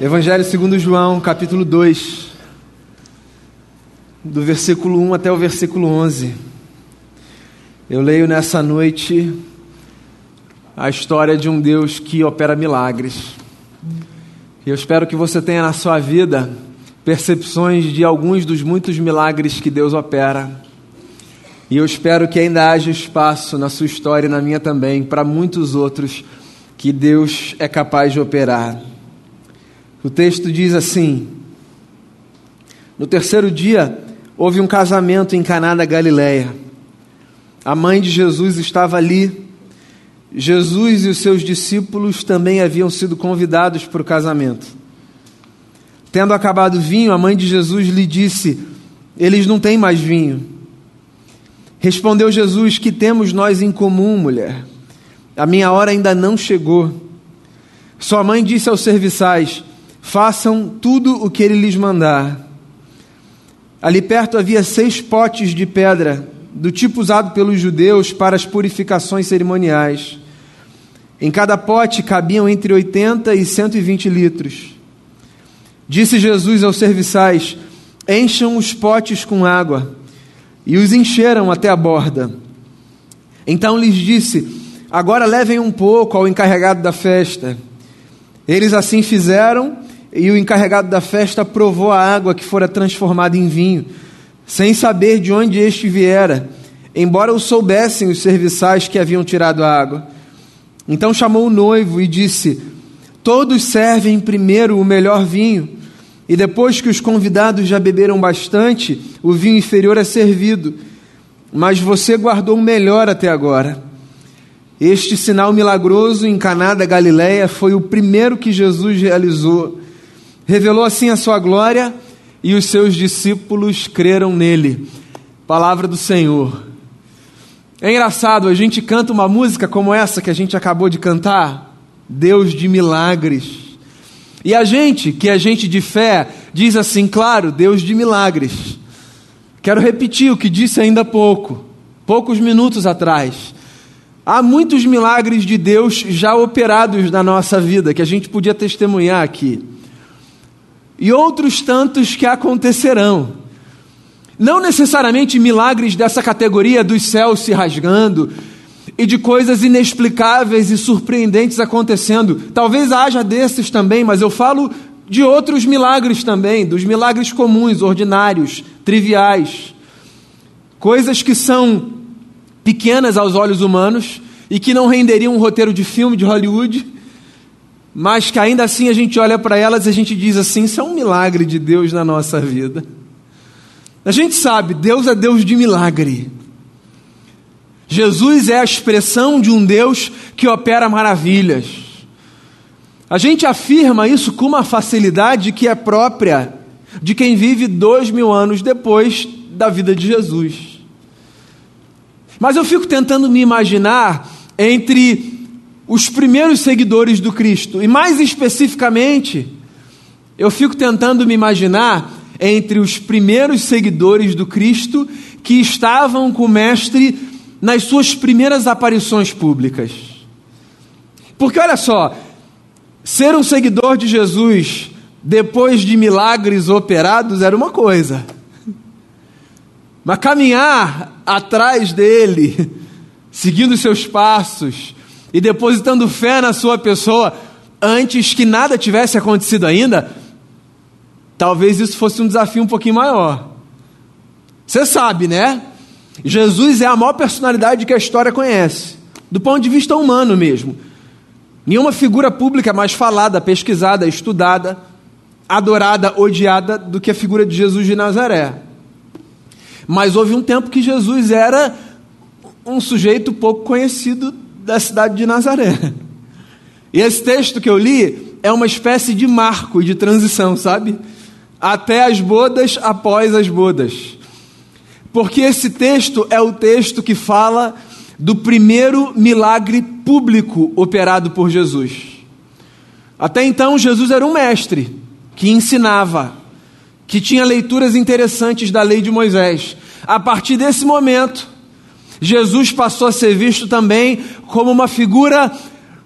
Evangelho segundo João, capítulo 2, do versículo 1 até o versículo 11. Eu leio nessa noite a história de um Deus que opera milagres. E eu espero que você tenha na sua vida percepções de alguns dos muitos milagres que Deus opera. E eu espero que ainda haja espaço na sua história e na minha também para muitos outros que Deus é capaz de operar. O texto diz assim: No terceiro dia houve um casamento em Caná da Galileia. A mãe de Jesus estava ali. Jesus e os seus discípulos também haviam sido convidados para o casamento. Tendo acabado o vinho, a mãe de Jesus lhe disse: Eles não têm mais vinho. Respondeu Jesus: Que temos nós em comum, mulher? A minha hora ainda não chegou. Sua mãe disse aos serviçais: façam tudo o que ele lhes mandar. Ali perto havia seis potes de pedra, do tipo usado pelos judeus para as purificações cerimoniais. Em cada pote cabiam entre 80 e 120 litros. Disse Jesus aos serviçais: Encham os potes com água. E os encheram até a borda. Então lhes disse: Agora levem um pouco ao encarregado da festa. Eles assim fizeram e o encarregado da festa provou a água que fora transformada em vinho, sem saber de onde este viera, embora o soubessem os serviçais que haviam tirado a água. Então chamou o noivo e disse: Todos servem primeiro o melhor vinho, e depois que os convidados já beberam bastante, o vinho inferior é servido. Mas você guardou o melhor até agora. Este sinal milagroso em Caná da Galileia foi o primeiro que Jesus realizou revelou assim a sua glória e os seus discípulos creram nele. Palavra do Senhor. É engraçado, a gente canta uma música como essa que a gente acabou de cantar, Deus de milagres. E a gente, que é gente de fé, diz assim, claro, Deus de milagres. Quero repetir o que disse ainda há pouco, poucos minutos atrás. Há muitos milagres de Deus já operados na nossa vida que a gente podia testemunhar aqui e outros tantos que acontecerão. Não necessariamente milagres dessa categoria dos céus se rasgando e de coisas inexplicáveis e surpreendentes acontecendo. Talvez haja desses também, mas eu falo de outros milagres também, dos milagres comuns, ordinários, triviais. Coisas que são pequenas aos olhos humanos e que não renderiam um roteiro de filme de Hollywood mas que ainda assim a gente olha para elas e a gente diz assim: isso é um milagre de Deus na nossa vida. A gente sabe, Deus é Deus de milagre. Jesus é a expressão de um Deus que opera maravilhas. A gente afirma isso com uma facilidade que é própria de quem vive dois mil anos depois da vida de Jesus. Mas eu fico tentando me imaginar entre os primeiros seguidores do Cristo. E mais especificamente, eu fico tentando me imaginar entre os primeiros seguidores do Cristo que estavam com o Mestre nas suas primeiras aparições públicas. Porque olha só, ser um seguidor de Jesus depois de milagres operados era uma coisa, mas caminhar atrás dele, seguindo seus passos, e depositando fé na sua pessoa antes que nada tivesse acontecido ainda, talvez isso fosse um desafio um pouquinho maior. Você sabe, né? Jesus é a maior personalidade que a história conhece, do ponto de vista humano mesmo. Nenhuma figura pública mais falada, pesquisada, estudada, adorada, odiada do que a figura de Jesus de Nazaré. Mas houve um tempo que Jesus era um sujeito pouco conhecido da cidade de Nazaré. E esse texto que eu li é uma espécie de marco de transição, sabe? Até as bodas, após as bodas. Porque esse texto é o texto que fala do primeiro milagre público operado por Jesus. Até então, Jesus era um mestre que ensinava, que tinha leituras interessantes da lei de Moisés. A partir desse momento, Jesus passou a ser visto também como uma figura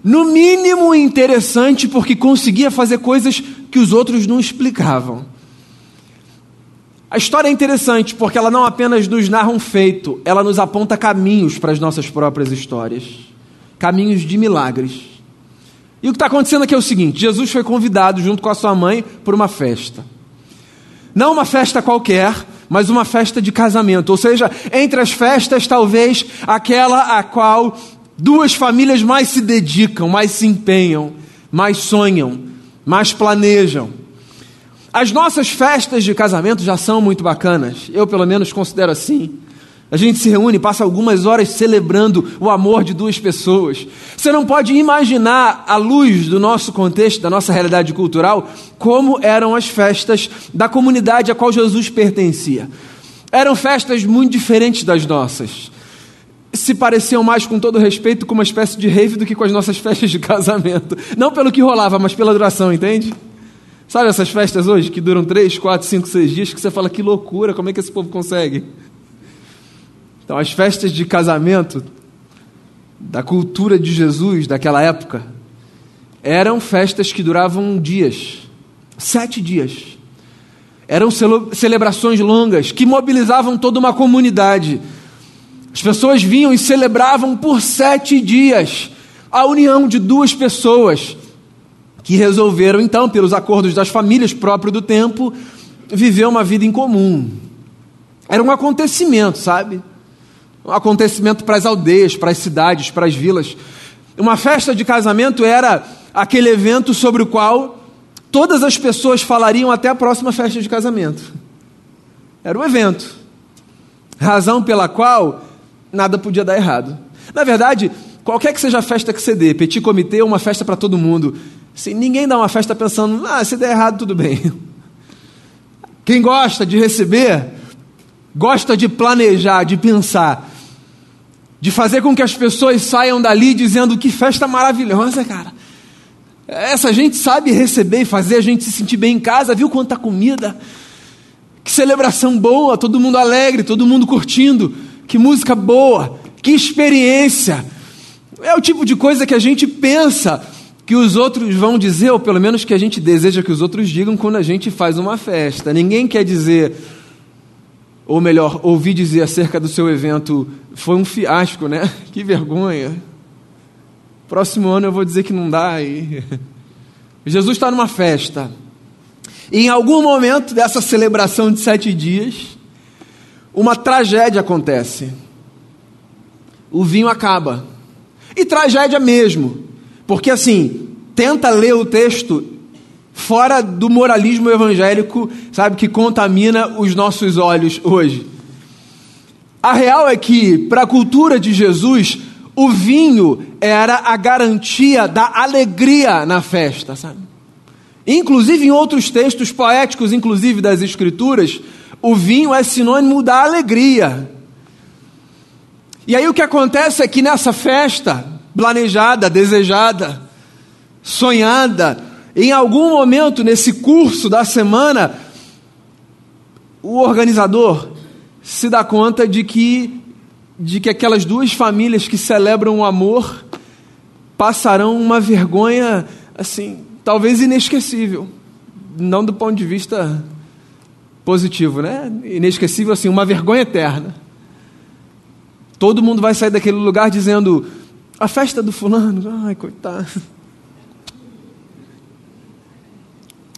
no mínimo interessante, porque conseguia fazer coisas que os outros não explicavam. A história é interessante porque ela não apenas nos narra um feito, ela nos aponta caminhos para as nossas próprias histórias caminhos de milagres. E o que está acontecendo aqui é o seguinte: Jesus foi convidado, junto com a sua mãe, por uma festa. Não uma festa qualquer, mas uma festa de casamento. Ou seja, entre as festas, talvez aquela a qual duas famílias mais se dedicam, mais se empenham, mais sonham, mais planejam. As nossas festas de casamento já são muito bacanas, eu pelo menos considero assim. A gente se reúne, passa algumas horas celebrando o amor de duas pessoas. Você não pode imaginar, à luz do nosso contexto, da nossa realidade cultural, como eram as festas da comunidade a qual Jesus pertencia. Eram festas muito diferentes das nossas. Se pareciam mais, com todo respeito, com uma espécie de rave do que com as nossas festas de casamento. Não pelo que rolava, mas pela duração, entende? Sabe essas festas hoje que duram três, quatro, cinco, seis dias que você fala que loucura, como é que esse povo consegue? Então, as festas de casamento da cultura de Jesus daquela época eram festas que duravam dias, sete dias. Eram celebrações longas que mobilizavam toda uma comunidade. As pessoas vinham e celebravam por sete dias a união de duas pessoas que resolveram, então, pelos acordos das famílias próprio do tempo, viver uma vida em comum. Era um acontecimento, sabe? Um acontecimento para as aldeias, para as cidades, para as vilas. Uma festa de casamento era aquele evento sobre o qual todas as pessoas falariam até a próxima festa de casamento. Era o evento. Razão pela qual nada podia dar errado. Na verdade, qualquer que seja a festa que você dê, petit comitê é uma festa para todo mundo. Se ninguém dá uma festa pensando, ah, se der errado, tudo bem. Quem gosta de receber, gosta de planejar, de pensar de fazer com que as pessoas saiam dali dizendo que festa maravilhosa, cara. Essa gente sabe receber e fazer a gente se sentir bem em casa, viu quanta comida? Que celebração boa, todo mundo alegre, todo mundo curtindo, que música boa, que experiência. É o tipo de coisa que a gente pensa que os outros vão dizer, ou pelo menos que a gente deseja que os outros digam quando a gente faz uma festa. Ninguém quer dizer, ou melhor, ouvir dizer acerca do seu evento, foi um fiasco, né? Que vergonha. Próximo ano eu vou dizer que não dá. E... Jesus está numa festa. E em algum momento dessa celebração de sete dias, uma tragédia acontece. O vinho acaba. E tragédia mesmo. Porque assim, tenta ler o texto fora do moralismo evangélico, sabe, que contamina os nossos olhos hoje. A real é que, para a cultura de Jesus, o vinho era a garantia da alegria na festa, sabe? Inclusive em outros textos poéticos, inclusive das Escrituras, o vinho é sinônimo da alegria. E aí o que acontece é que nessa festa, planejada, desejada, sonhada, em algum momento nesse curso da semana, o organizador se dá conta de que, de que aquelas duas famílias que celebram o amor passarão uma vergonha, assim, talvez inesquecível. Não do ponto de vista positivo, né? Inesquecível, assim, uma vergonha eterna. Todo mundo vai sair daquele lugar dizendo: a festa do fulano, ai, coitado.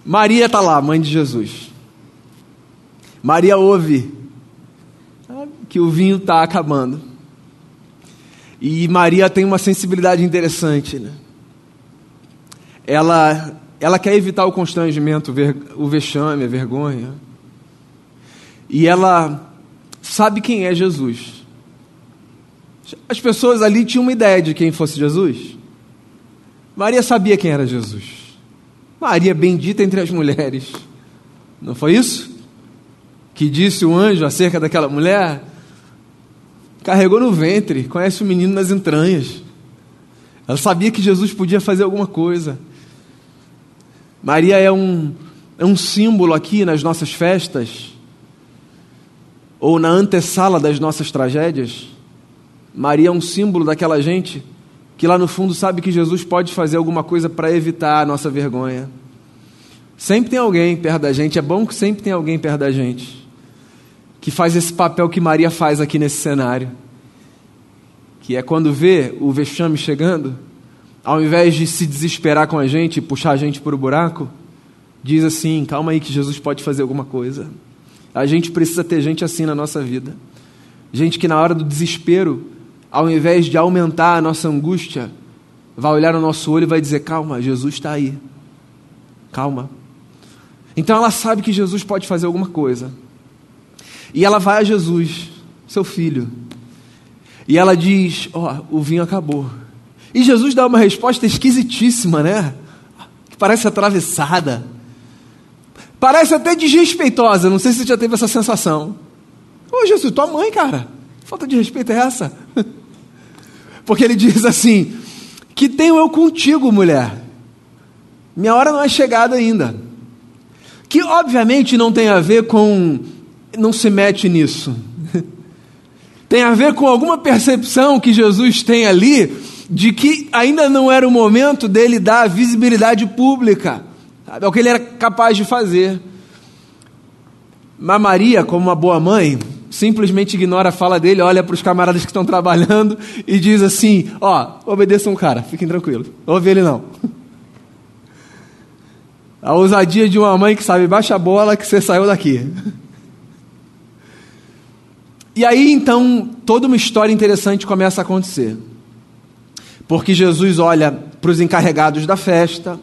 Maria está lá, mãe de Jesus. Maria ouve que o vinho está acabando. E Maria tem uma sensibilidade interessante. Né? Ela, ela quer evitar o constrangimento, o vexame, a vergonha. E ela sabe quem é Jesus. As pessoas ali tinham uma ideia de quem fosse Jesus. Maria sabia quem era Jesus. Maria bendita entre as mulheres. Não foi isso? Que disse o anjo acerca daquela mulher? Carregou no ventre, conhece o menino nas entranhas. Ela sabia que Jesus podia fazer alguma coisa. Maria é um, é um símbolo aqui nas nossas festas, ou na antessala das nossas tragédias. Maria é um símbolo daquela gente que lá no fundo sabe que Jesus pode fazer alguma coisa para evitar a nossa vergonha. Sempre tem alguém perto da gente, é bom que sempre tem alguém perto da gente, que faz esse papel que Maria faz aqui nesse cenário. Que é quando vê o vexame chegando, ao invés de se desesperar com a gente puxar a gente para o buraco, diz assim: calma aí que Jesus pode fazer alguma coisa. A gente precisa ter gente assim na nossa vida. Gente que na hora do desespero, ao invés de aumentar a nossa angústia, vai olhar no nosso olho e vai dizer: calma, Jesus está aí. Calma. Então ela sabe que Jesus pode fazer alguma coisa. E ela vai a Jesus, seu filho. E ela diz: Ó, oh, o vinho acabou. E Jesus dá uma resposta esquisitíssima, né? Que parece atravessada. Parece até desrespeitosa. Não sei se você já teve essa sensação. Ô Jesus, tua mãe, cara. Falta de respeito é essa? Porque ele diz assim: Que tenho eu contigo, mulher. Minha hora não é chegada ainda que obviamente não tem a ver com. não se mete nisso. tem a ver com alguma percepção que Jesus tem ali de que ainda não era o momento dele dar visibilidade pública. Sabe? É o que ele era capaz de fazer. Mas Maria, como uma boa mãe, simplesmente ignora a fala dele, olha para os camaradas que estão trabalhando e diz assim: Ó, obedeçam o cara, fiquem tranquilos, ouve ele não. A ousadia de uma mãe que sabe, baixa a bola que você saiu daqui. E aí então toda uma história interessante começa a acontecer. Porque Jesus olha para os encarregados da festa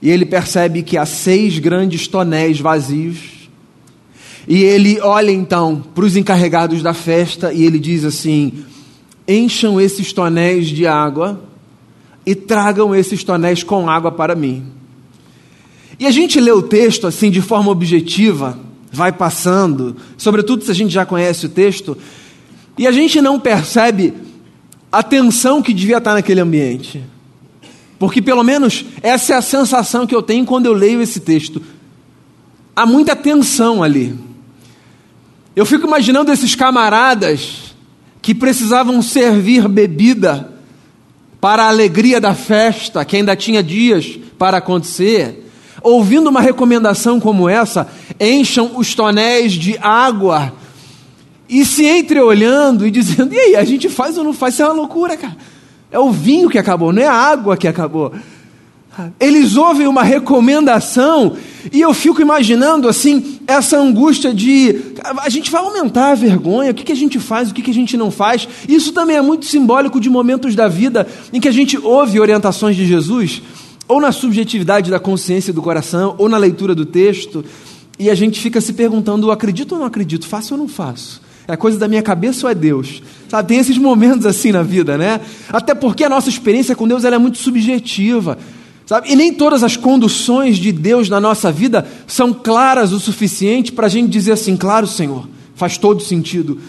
e ele percebe que há seis grandes tonéis vazios. E ele olha então para os encarregados da festa e ele diz assim: encham esses tonéis de água e tragam esses tonéis com água para mim. E a gente lê o texto assim de forma objetiva, vai passando, sobretudo se a gente já conhece o texto, e a gente não percebe a tensão que devia estar naquele ambiente. Porque pelo menos essa é a sensação que eu tenho quando eu leio esse texto. Há muita tensão ali. Eu fico imaginando esses camaradas que precisavam servir bebida para a alegria da festa, que ainda tinha dias para acontecer ouvindo uma recomendação como essa, encham os tonéis de água e se entreolhando e dizendo: e aí, a gente faz ou não faz? Isso é uma loucura, cara. É o vinho que acabou, não é a água que acabou. Eles ouvem uma recomendação e eu fico imaginando assim essa angústia de a gente vai aumentar a vergonha, o que, que a gente faz, o que, que a gente não faz. Isso também é muito simbólico de momentos da vida em que a gente ouve orientações de Jesus ou na subjetividade da consciência do coração, ou na leitura do texto, e a gente fica se perguntando: acredito ou não acredito? Faço ou não faço? É coisa da minha cabeça ou é Deus? Sabe, tem esses momentos assim na vida, né? Até porque a nossa experiência com Deus é muito subjetiva. Sabe? E nem todas as conduções de Deus na nossa vida são claras o suficiente para a gente dizer assim, claro, Senhor, faz todo sentido.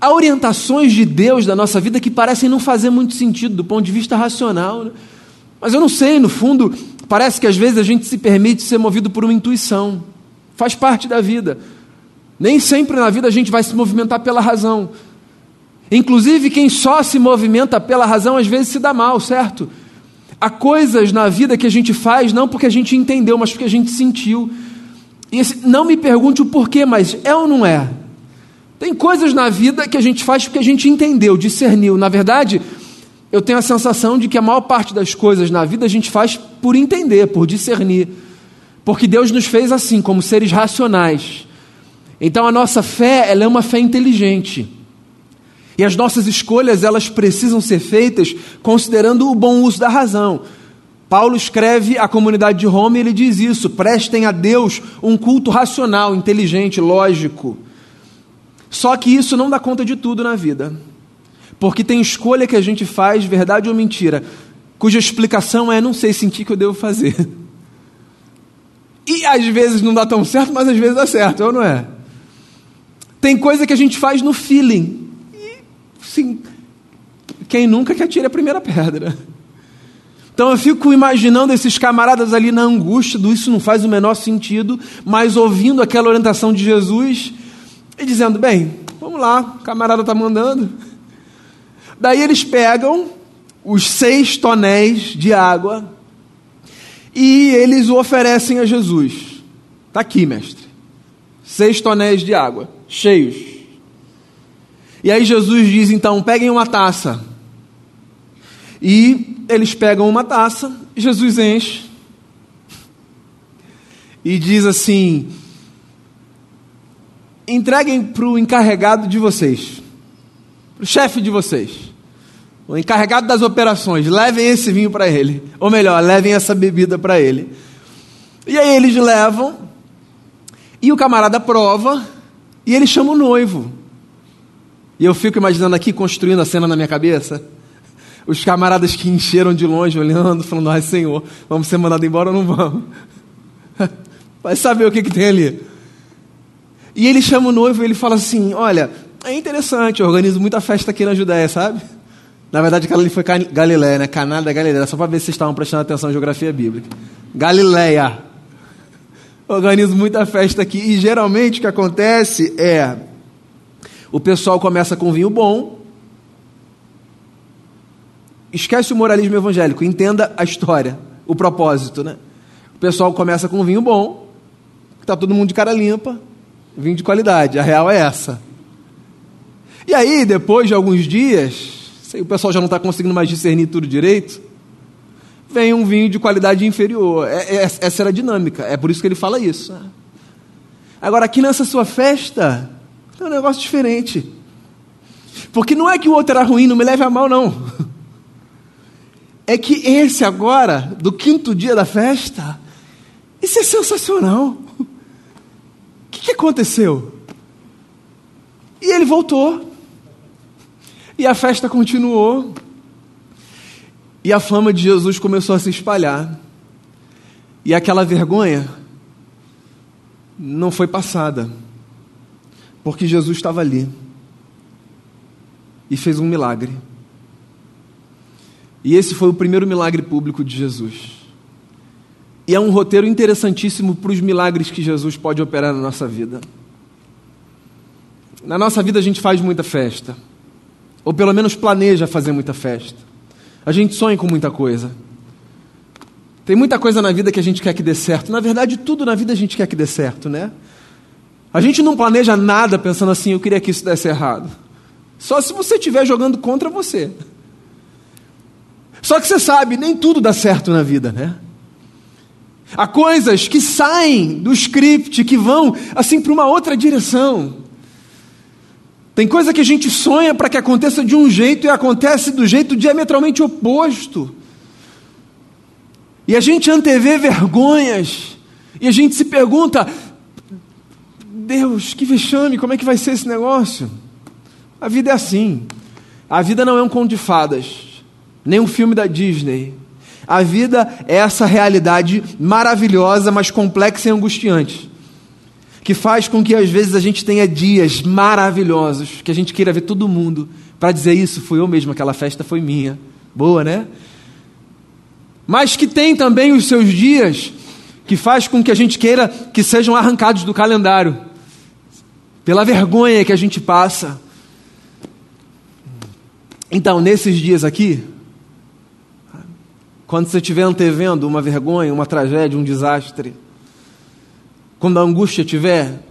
Há orientações de Deus na nossa vida que parecem não fazer muito sentido do ponto de vista racional. Né? Mas eu não sei, no fundo, parece que às vezes a gente se permite ser movido por uma intuição. Faz parte da vida. Nem sempre na vida a gente vai se movimentar pela razão. Inclusive, quem só se movimenta pela razão às vezes se dá mal, certo? Há coisas na vida que a gente faz não porque a gente entendeu, mas porque a gente sentiu. E esse, não me pergunte o porquê, mas é ou não é? Tem coisas na vida que a gente faz porque a gente entendeu, discerniu. Na verdade, eu tenho a sensação de que a maior parte das coisas na vida a gente faz por entender, por discernir. Porque Deus nos fez assim, como seres racionais. Então a nossa fé, ela é uma fé inteligente. E as nossas escolhas, elas precisam ser feitas considerando o bom uso da razão. Paulo escreve à comunidade de Roma e ele diz isso: prestem a Deus um culto racional, inteligente, lógico. Só que isso não dá conta de tudo na vida. Porque tem escolha que a gente faz, verdade ou mentira, cuja explicação é não sei sentir que eu devo fazer. E às vezes não dá tão certo, mas às vezes dá certo, ou não é? Tem coisa que a gente faz no feeling. Sim, quem nunca que atire a primeira pedra. Então eu fico imaginando esses camaradas ali na angústia, do isso não faz o menor sentido, mas ouvindo aquela orientação de Jesus e dizendo: bem, vamos lá, o camarada está mandando. Daí eles pegam os seis tonéis de água e eles o oferecem a Jesus. Está aqui, mestre. Seis tonéis de água, cheios. E aí Jesus diz: então, peguem uma taça. E eles pegam uma taça, Jesus enche. E diz assim: entreguem para o encarregado de vocês, para o chefe de vocês, o encarregado das operações, levem esse vinho para ele, ou melhor, levem essa bebida para ele. E aí eles levam, e o camarada prova, e ele chama o noivo. E eu fico imaginando aqui, construindo a cena na minha cabeça. Os camaradas que encheram de longe, olhando, falando: Ai, Senhor, vamos ser mandados embora ou não vamos? Vai saber o que, que tem ali. E ele chama o noivo e ele fala assim: Olha, é interessante, eu organizo muita festa aqui na Judéia, sabe? Na verdade, aquela ali foi Galiléia, né? Caná da Galileia, só para ver se vocês estavam prestando atenção em geografia bíblica. Galileia. Organizo muita festa aqui e geralmente o que acontece é o pessoal começa com vinho bom. Esquece o moralismo evangélico, entenda a história, o propósito, né? O pessoal começa com vinho bom, está todo mundo de cara limpa, vinho de qualidade, a real é essa. E aí, depois de alguns dias, o pessoal já não está conseguindo mais discernir tudo direito, vem um vinho de qualidade inferior. É, é, essa era a dinâmica, é por isso que ele fala isso. Agora, aqui nessa sua festa, tem um negócio diferente. Porque não é que o outro era ruim, não me leve a mal, não. É que esse agora, do quinto dia da festa, isso é sensacional que, que aconteceu? E ele voltou. E a festa continuou. E a fama de Jesus começou a se espalhar. E aquela vergonha não foi passada. Porque Jesus estava ali. E fez um milagre. E esse foi o primeiro milagre público de Jesus. E é um roteiro interessantíssimo para os milagres que Jesus pode operar na nossa vida. Na nossa vida a gente faz muita festa, ou pelo menos planeja fazer muita festa. A gente sonha com muita coisa. Tem muita coisa na vida que a gente quer que dê certo. Na verdade, tudo na vida a gente quer que dê certo, né? A gente não planeja nada pensando assim, eu queria que isso desse errado. Só se você estiver jogando contra você. Só que você sabe, nem tudo dá certo na vida, né? Há coisas que saem do script, que vão assim para uma outra direção. Tem coisa que a gente sonha para que aconteça de um jeito e acontece do jeito diametralmente oposto. E a gente antevê vergonhas. E a gente se pergunta: Deus, que vexame, como é que vai ser esse negócio? A vida é assim. A vida não é um conto de fadas, nem um filme da Disney. A vida é essa realidade maravilhosa, mas complexa e angustiante, que faz com que às vezes a gente tenha dias maravilhosos, que a gente queira ver todo mundo para dizer isso, fui eu mesmo, aquela festa foi minha. Boa, né? Mas que tem também os seus dias que faz com que a gente queira que sejam arrancados do calendário, pela vergonha que a gente passa. Então, nesses dias aqui, quando você estiver antevendo uma vergonha, uma tragédia, um desastre, quando a angústia estiver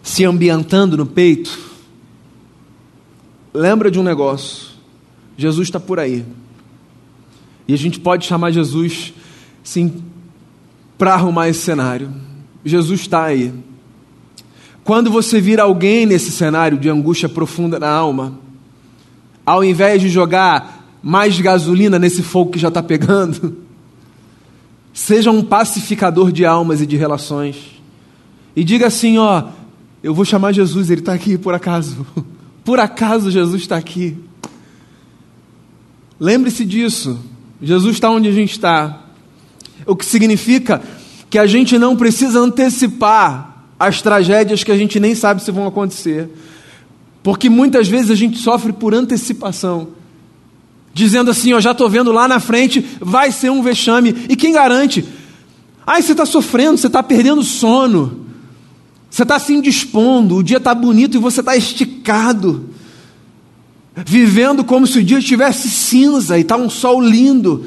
se ambientando no peito, lembra de um negócio: Jesus está por aí. E a gente pode chamar Jesus, sim, para arrumar esse cenário. Jesus está aí. Quando você vir alguém nesse cenário de angústia profunda na alma, ao invés de jogar mais gasolina nesse fogo que já está pegando. Seja um pacificador de almas e de relações. E diga assim: ó, eu vou chamar Jesus, ele está aqui por acaso. Por acaso Jesus está aqui. Lembre-se disso. Jesus está onde a gente está. O que significa que a gente não precisa antecipar as tragédias que a gente nem sabe se vão acontecer. Porque muitas vezes a gente sofre por antecipação dizendo assim: Eu já estou vendo lá na frente, vai ser um vexame. E quem garante? Ai, você está sofrendo, você está perdendo sono, você está se indispondo, o dia está bonito e você está esticado. vivendo como se o dia estivesse cinza e está um sol lindo.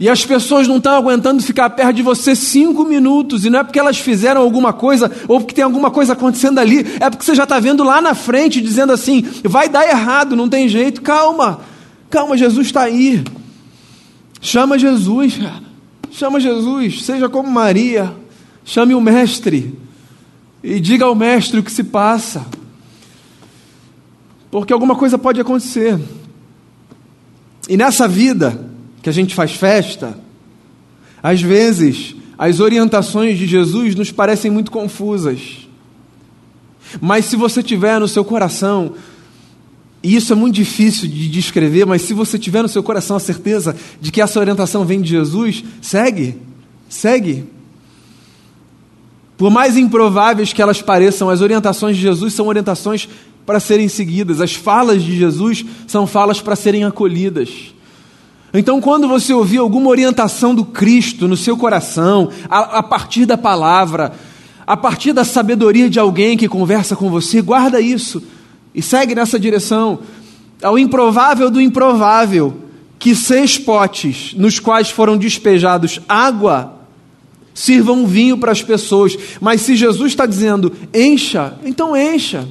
E as pessoas não estão aguentando ficar perto de você cinco minutos, e não é porque elas fizeram alguma coisa ou porque tem alguma coisa acontecendo ali, é porque você já está vendo lá na frente, dizendo assim: vai dar errado, não tem jeito, calma, calma, Jesus está aí. Chama Jesus, chama Jesus, seja como Maria, chame o Mestre. E diga ao Mestre o que se passa, porque alguma coisa pode acontecer. E nessa vida, que a gente faz festa, às vezes as orientações de Jesus nos parecem muito confusas. Mas se você tiver no seu coração, e isso é muito difícil de descrever, mas se você tiver no seu coração a certeza de que essa orientação vem de Jesus, segue, segue. Por mais improváveis que elas pareçam, as orientações de Jesus são orientações para serem seguidas, as falas de Jesus são falas para serem acolhidas. Então, quando você ouvir alguma orientação do Cristo no seu coração, a, a, partir da palavra, a partir da sabedoria de alguém que conversa com você, guarda isso e segue nessa direção. Ao improvável do improvável, que seis potes nos quais foram despejados água sirvam vinho para as pessoas. Mas se Jesus está dizendo encha, então encha.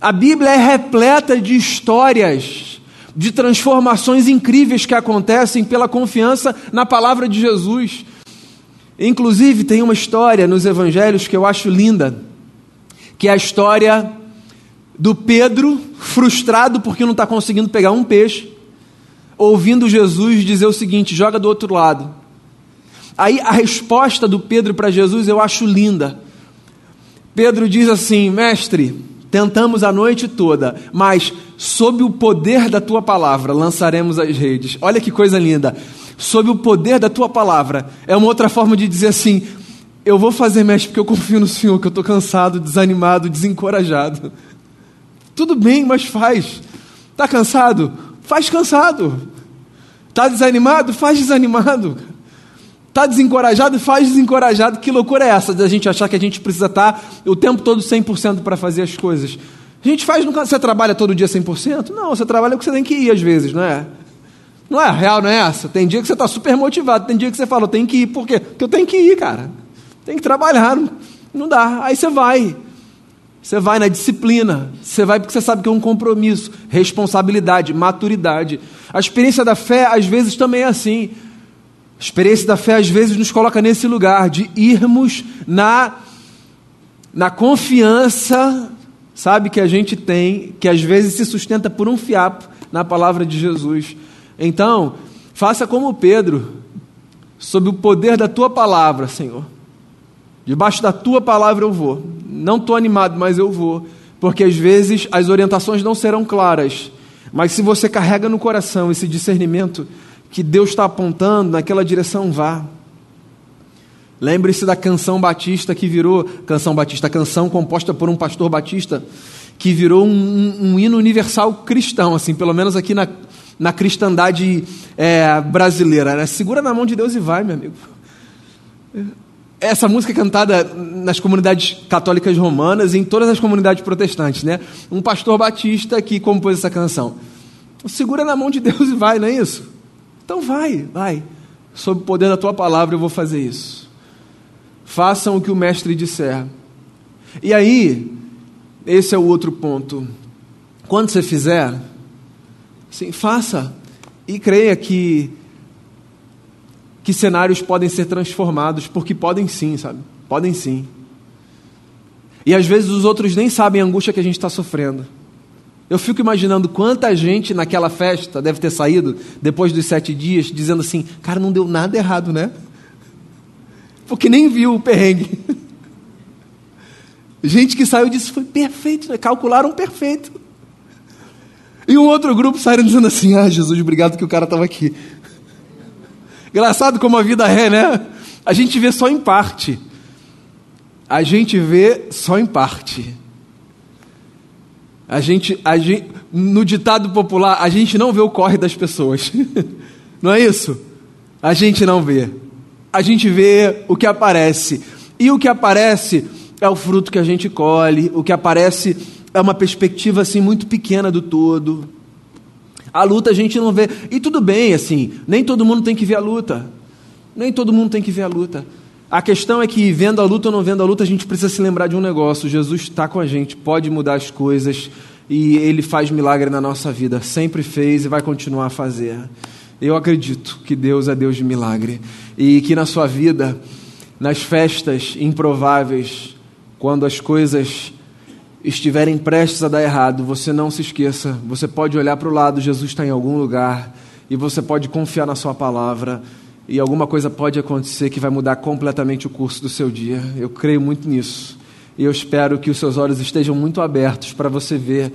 A Bíblia é repleta de histórias de transformações incríveis que acontecem pela confiança na palavra de Jesus. Inclusive, tem uma história nos evangelhos que eu acho linda, que é a história do Pedro frustrado porque não está conseguindo pegar um peixe, ouvindo Jesus dizer o seguinte: joga do outro lado. Aí a resposta do Pedro para Jesus eu acho linda. Pedro diz assim: Mestre, Tentamos a noite toda, mas sob o poder da tua palavra lançaremos as redes. Olha que coisa linda. Sob o poder da tua palavra. É uma outra forma de dizer assim: eu vou fazer mestre porque eu confio no Senhor, que eu estou cansado, desanimado, desencorajado. Tudo bem, mas faz. Está cansado? Faz cansado. Está desanimado? Faz desanimado. Está desencorajado? Faz desencorajado. Que loucura é essa da gente achar que a gente precisa estar tá o tempo todo 100% para fazer as coisas? A gente faz, você trabalha todo dia 100%? Não, você trabalha porque você tem que ir às vezes, não é? Não é? Real não é essa. Tem dia que você está super motivado, tem dia que você fala, eu tenho que ir. Por quê? Porque eu tenho que ir, cara. Tem que trabalhar. Não dá. Aí você vai. Você vai na disciplina. Você vai porque você sabe que é um compromisso, responsabilidade, maturidade. A experiência da fé, às vezes, também é assim. A experiência da fé às vezes nos coloca nesse lugar de irmos na na confiança, sabe, que a gente tem, que às vezes se sustenta por um fiapo na palavra de Jesus. Então, faça como Pedro, sob o poder da tua palavra, Senhor. Debaixo da tua palavra eu vou. Não estou animado, mas eu vou. Porque às vezes as orientações não serão claras. Mas se você carrega no coração esse discernimento, que Deus está apontando, naquela direção vá. Lembre-se da canção batista que virou canção batista, canção composta por um pastor batista que virou um, um, um hino universal cristão, assim, pelo menos aqui na, na cristandade é, brasileira. Né? Segura na mão de Deus e vai, meu amigo. Essa música é cantada nas comunidades católicas romanas e em todas as comunidades protestantes, né? Um pastor batista que compôs essa canção. Segura na mão de Deus e vai, não é isso? Então vai, vai. Sob o poder da tua palavra eu vou fazer isso. Façam o que o mestre disser. E aí, esse é o outro ponto. Quando você fizer, sim, faça e creia que que cenários podem ser transformados, porque podem sim, sabe? Podem sim. E às vezes os outros nem sabem a angústia que a gente está sofrendo. Eu fico imaginando quanta gente naquela festa deve ter saído depois dos sete dias dizendo assim: cara, não deu nada errado, né? Porque nem viu o perrengue. Gente que saiu disso foi perfeito, né? calcularam perfeito. E um outro grupo saiu dizendo assim: ah, Jesus, obrigado que o cara estava aqui. Engraçado como a vida é, né? A gente vê só em parte. A gente vê só em parte. A gente, a gente, no ditado popular, a gente não vê o corre das pessoas. não é isso? A gente não vê. A gente vê o que aparece. E o que aparece é o fruto que a gente colhe, o que aparece é uma perspectiva assim muito pequena do todo. A luta a gente não vê. E tudo bem, assim, nem todo mundo tem que ver a luta. Nem todo mundo tem que ver a luta. A questão é que, vendo a luta ou não vendo a luta, a gente precisa se lembrar de um negócio: Jesus está com a gente, pode mudar as coisas e Ele faz milagre na nossa vida. Sempre fez e vai continuar a fazer. Eu acredito que Deus é Deus de milagre e que na sua vida, nas festas improváveis, quando as coisas estiverem prestes a dar errado, você não se esqueça, você pode olhar para o lado, Jesus está em algum lugar e você pode confiar na Sua palavra e alguma coisa pode acontecer que vai mudar completamente o curso do seu dia. Eu creio muito nisso. E eu espero que os seus olhos estejam muito abertos para você ver,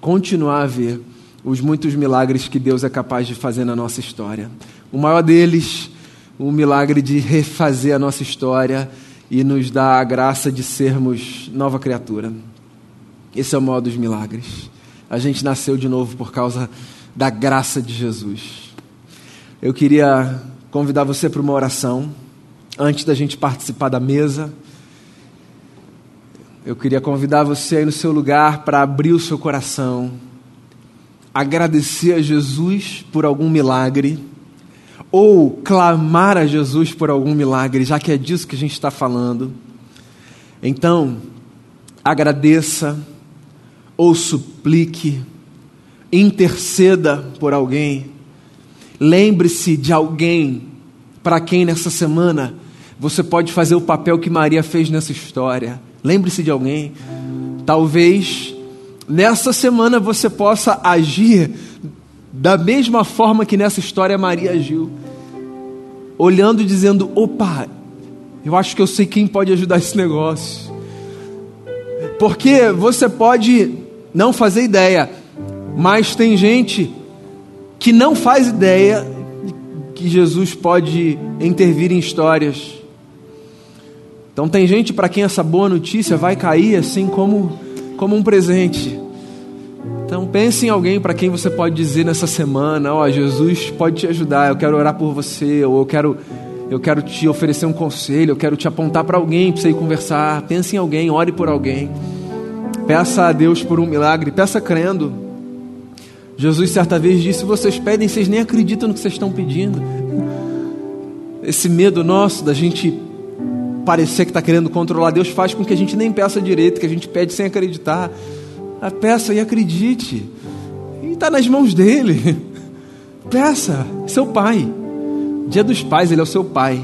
continuar a ver os muitos milagres que Deus é capaz de fazer na nossa história. O maior deles, o milagre de refazer a nossa história e nos dar a graça de sermos nova criatura. Esse é o maior dos milagres. A gente nasceu de novo por causa da graça de Jesus. Eu queria convidar você para uma oração antes da gente participar da mesa. Eu queria convidar você aí no seu lugar para abrir o seu coração, agradecer a Jesus por algum milagre, ou clamar a Jesus por algum milagre, já que é disso que a gente está falando. Então, agradeça, ou suplique, interceda por alguém Lembre-se de alguém para quem nessa semana você pode fazer o papel que Maria fez nessa história. Lembre-se de alguém. Talvez nessa semana você possa agir da mesma forma que nessa história Maria agiu, olhando e dizendo: opa, eu acho que eu sei quem pode ajudar esse negócio. Porque você pode não fazer ideia, mas tem gente que não faz ideia que Jesus pode intervir em histórias. Então tem gente para quem essa boa notícia vai cair assim como como um presente. Então pense em alguém para quem você pode dizer nessa semana, ó, oh, Jesus pode te ajudar, eu quero orar por você, ou eu quero eu quero te oferecer um conselho, eu quero te apontar para alguém para você ir conversar. Pense em alguém, ore por alguém. Peça a Deus por um milagre, peça crendo. Jesus certa vez disse: Vocês pedem, vocês nem acreditam no que vocês estão pedindo. Esse medo nosso da gente parecer que está querendo controlar Deus faz com que a gente nem peça direito, que a gente pede sem acreditar. A peça e acredite. E está nas mãos dele. Peça, seu pai. Dia dos pais, ele é o seu pai.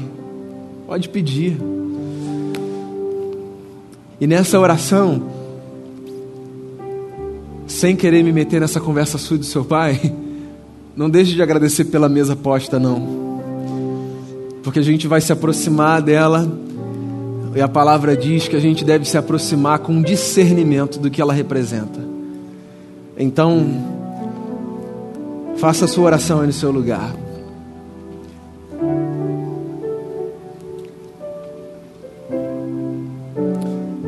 Pode pedir. E nessa oração, sem querer me meter nessa conversa sua do seu pai, não deixe de agradecer pela mesa posta, não. Porque a gente vai se aproximar dela, e a palavra diz que a gente deve se aproximar com discernimento do que ela representa. Então, faça a sua oração aí no seu lugar.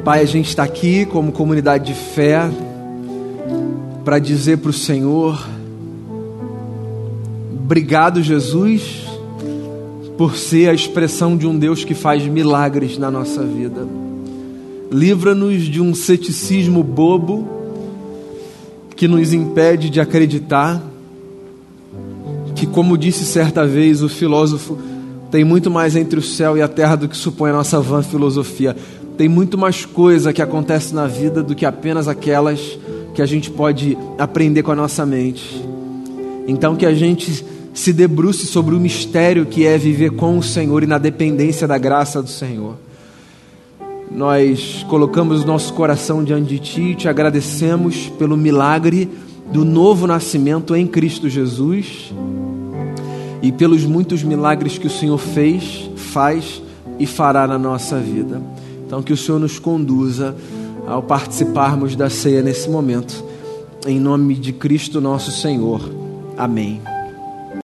Pai, a gente está aqui como comunidade de fé para dizer para o Senhor: Obrigado, Jesus, por ser a expressão de um Deus que faz milagres na nossa vida. Livra-nos de um ceticismo bobo que nos impede de acreditar que, como disse certa vez o filósofo, tem muito mais entre o céu e a terra do que supõe a nossa vã filosofia. Tem muito mais coisa que acontece na vida do que apenas aquelas que a gente pode aprender com a nossa mente. Então, que a gente se debruce sobre o mistério que é viver com o Senhor e na dependência da graça do Senhor. Nós colocamos o nosso coração diante de Ti e te agradecemos pelo milagre do novo nascimento em Cristo Jesus e pelos muitos milagres que o Senhor fez, faz e fará na nossa vida. Então, que o Senhor nos conduza ao participarmos da ceia nesse momento. Em nome de Cristo nosso Senhor. Amém.